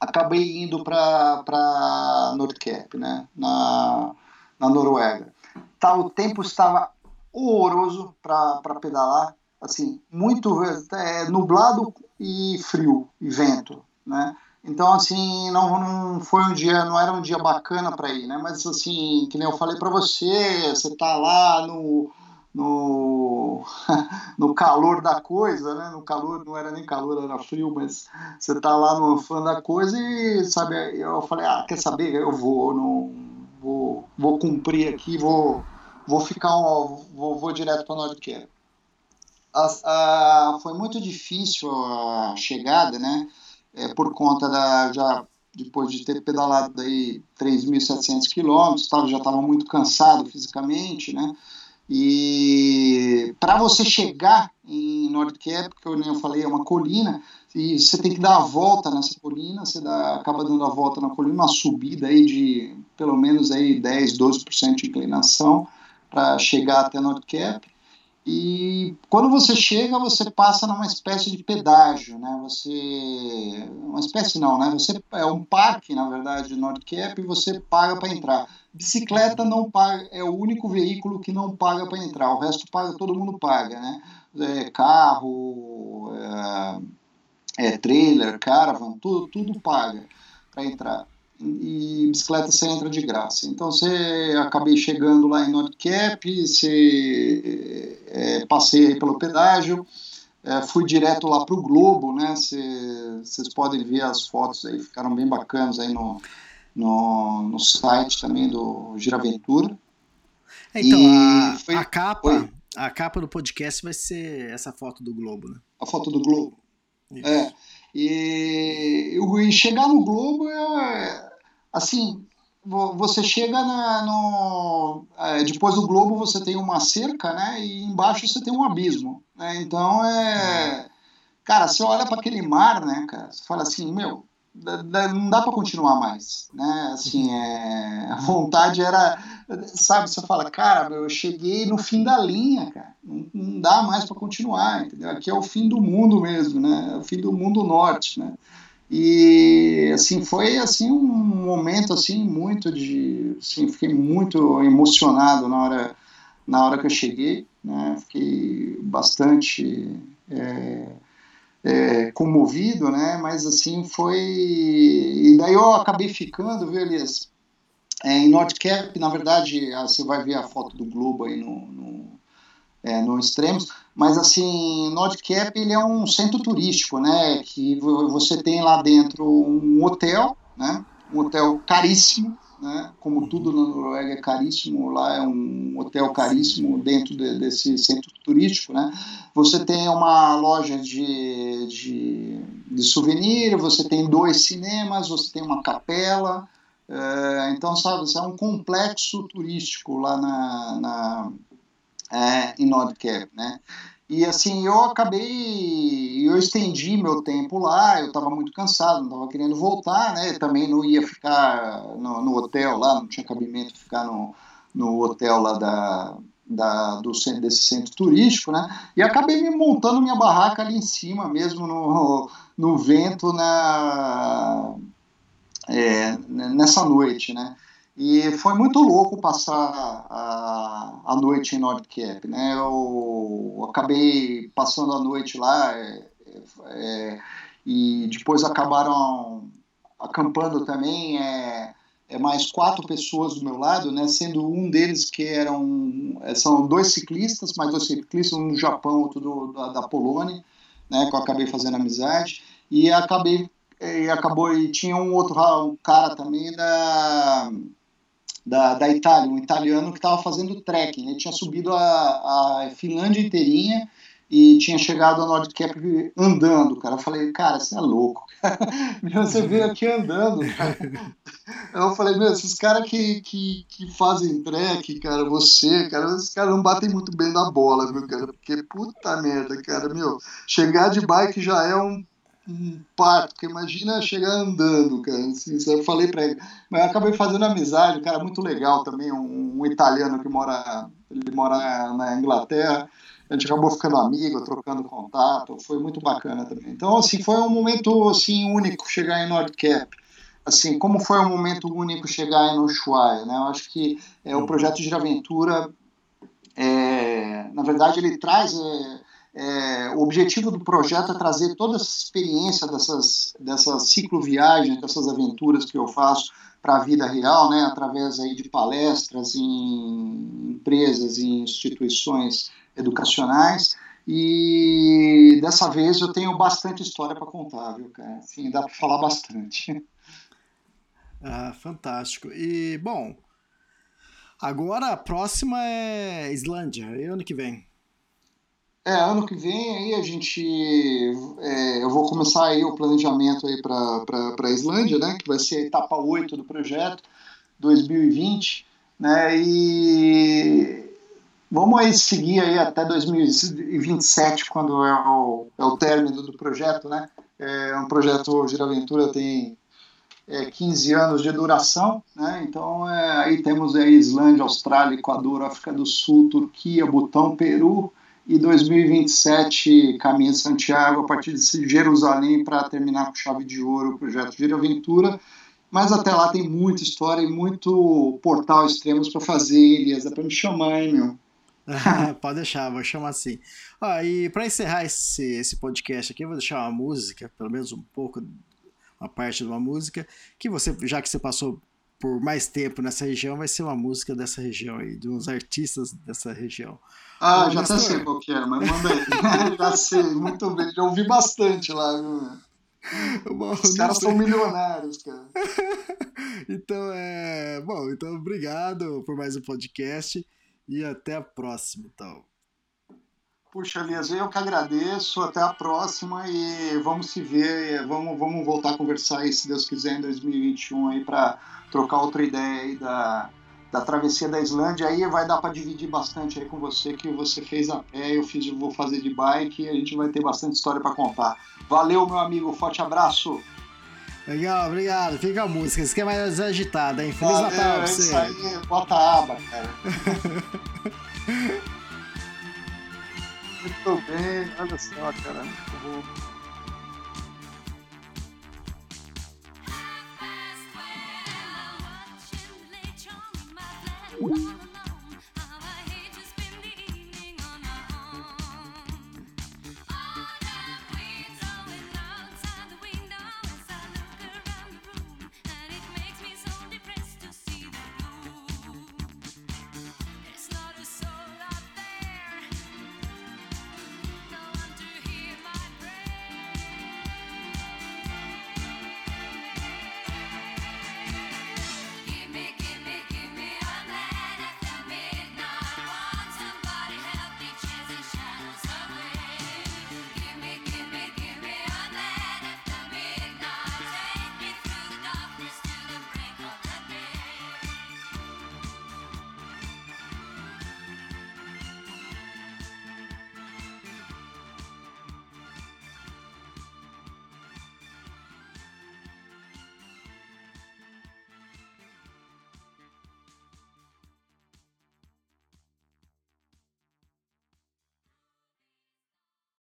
acabei indo para Nordkap, né? Na, na Noruega. Tá, o tempo estava horroroso para pedalar, assim, muito é, nublado e frio e vento, né? Então assim não, não foi um dia, não era um dia bacana para ir, né? Mas assim, que nem eu falei para você, você tá lá no no, no calor da coisa, né? No calor, não era nem calor, era frio, mas você tá lá no fã da coisa e, sabe, eu falei, ah, quer saber, eu vou, não, vou, vou cumprir aqui, vou, vou ficar, vou, vou direto para Nordcare. A, foi muito difícil a chegada, né? É, por conta da, já depois de ter pedalado aí 3.700 quilômetros, já estava muito cansado fisicamente, né? E para você chegar em Nordcap, porque eu nem eu falei, é uma colina, e você tem que dar a volta nessa colina, você dá, acaba dando a volta na colina, uma subida aí de pelo menos aí 10, 12% de inclinação para chegar até Nordcap. E quando você chega, você passa numa espécie de pedágio, né? Você uma espécie não, né? Você é um parque, na verdade, de Nordcap e você paga para entrar. Bicicleta não paga, é o único veículo que não paga para entrar. O resto paga, todo mundo paga, né? É, carro, é, é, trailer, caravan, tudo, tudo paga para entrar. E bicicleta você entra de graça. Então você acabei chegando lá em Nordcap, você é, passei pelo pedágio, é, fui direto lá para o Globo, né? Vocês podem ver as fotos aí, ficaram bem bacanas aí no, no, no site também do Giraventura. Então, a, foi... a, capa, a capa do podcast vai ser essa foto do Globo, né? A foto do Globo. Isso. É. E, e, chegar no Globo é assim. Você chega na, no. É, depois do Globo você tem uma cerca, né? E embaixo você tem um abismo. Né? Então é. Cara, você olha para aquele mar, né, cara? Você fala assim, meu, não dá para continuar mais, né? Assim, é, a vontade era, sabe? Você fala, cara, eu cheguei no fim da linha, cara. Não, não dá mais para continuar, entendeu? Aqui é o fim do mundo mesmo, né? É o fim do mundo norte, né? E assim foi assim um momento assim muito de, assim, fiquei muito emocionado na hora na hora que eu cheguei, né? Fiquei bastante é, é, comovido, né? Mas assim foi. E daí eu acabei ficando, viu, Elias? É, em Nordcap, na verdade, você vai ver a foto do Globo aí no, no, é, no Extremos, mas assim, Nordcap ele é um centro turístico, né? Que você tem lá dentro um hotel, né? Um hotel caríssimo, né? Como tudo na Noruega é caríssimo, lá é um hotel caríssimo dentro de, desse centro turístico, né? Você tem uma loja de, de, de souvenir, você tem dois cinemas, você tem uma capela, é, então sabe, é um complexo turístico lá na, na é, em Nordkap, né? E assim, eu acabei, eu estendi meu tempo lá, eu estava muito cansado, não estava querendo voltar, né? Também não ia ficar no, no, hotel lá, não tinha cabimento ficar no, no hotel lá da, da, do centro, desse centro turístico, né? E acabei me montando minha barraca ali em cima, mesmo no, no vento, na, é, nessa noite, né? E foi muito louco passar a, a noite em Nordcap, né? Eu acabei passando a noite lá é, é, e depois acabaram acampando também é, é, mais quatro pessoas do meu lado, né? Sendo um deles que eram é, são dois ciclistas, mais dois ciclistas, um do Japão, outro do, da, da Polônia, né? Que eu acabei fazendo amizade e acabei e acabou e tinha um outro um cara também da da, da Itália, um italiano que estava fazendo trekking. Ele tinha subido a, a Finlândia inteirinha e tinha chegado a Nordcap andando, cara. Eu falei, cara, você é louco. você veio aqui andando, cara. Eu falei, meu, esses caras que, que, que fazem trek, cara, você, cara, esses caras não batem muito bem na bola, meu cara. Porque puta merda, cara, meu, chegar de bike já é um um parto, porque imagina chegar andando, cara. Assim, eu falei para ele, mas eu acabei fazendo amizade, um cara muito legal também, um, um, italiano que mora, ele mora na Inglaterra. A gente acabou ficando amigo, trocando contato, foi muito bacana também. Então, assim, foi um momento assim único chegar em Nordcap. Assim, como foi um momento único chegar em Ushuaia, né? Eu acho que é, o projeto de aventura, é, na verdade, ele traz é, é, o objetivo do projeto é trazer toda essa experiência dessas, dessas cicloviagens, dessas aventuras que eu faço para a vida real, né, através aí de palestras em empresas e instituições educacionais. E dessa vez eu tenho bastante história para contar, viu, cara? Sim, dá para falar bastante. Ah, fantástico. E, bom, agora a próxima é Islândia, é ano que vem. É, ano que vem aí a gente. É, eu vou começar aí o planejamento aí para a Islândia, né? Que vai ser a etapa 8 do projeto, 2020, né? E vamos aí seguir aí até 2027, quando é o, é o término do projeto, né? É um projeto Giraventura tem é, 15 anos de duração, né? Então é, aí temos aí Islândia, Austrália, Equador, África do Sul, Turquia, Butão, Peru e 2027 caminha Santiago a partir de Jerusalém para terminar com chave de ouro o projeto Gira Aventura. Mas até lá tem muita história e muito portal extremos para fazer, Elias. É para me chamar, hein, meu? Pode deixar, vou chamar assim. Ah, e para encerrar esse, esse podcast aqui, eu vou deixar uma música, pelo menos um pouco, uma parte de uma música, que você, já que você passou por mais tempo nessa região, vai ser uma música dessa região aí, de uns artistas dessa região. Ah, Bom, já até sei qual que é, mas manda aí. já sei, muito bem, já ouvi bastante lá, viu? Bom, Os caras são milionários, cara. então, é. Bom, então obrigado por mais um podcast e até a próxima, então. Puxa, Elias, eu que agradeço. Até a próxima e vamos se ver. Vamos, vamos voltar a conversar aí, se Deus quiser, em 2021 aí para trocar outra ideia aí da, da travessia da Islândia. Aí vai dar para dividir bastante aí com você, que você fez a pé, eu fiz, vou fazer de bike e a gente vai ter bastante história para contar. Valeu, meu amigo, forte abraço. Legal, obrigado. Fica a música, isso que é mais agitada, hein? Feliz Valeu, Natal pra você. Isso aí, bota a aba, cara. Muito bem, olha só, cara, muito bom. Woo!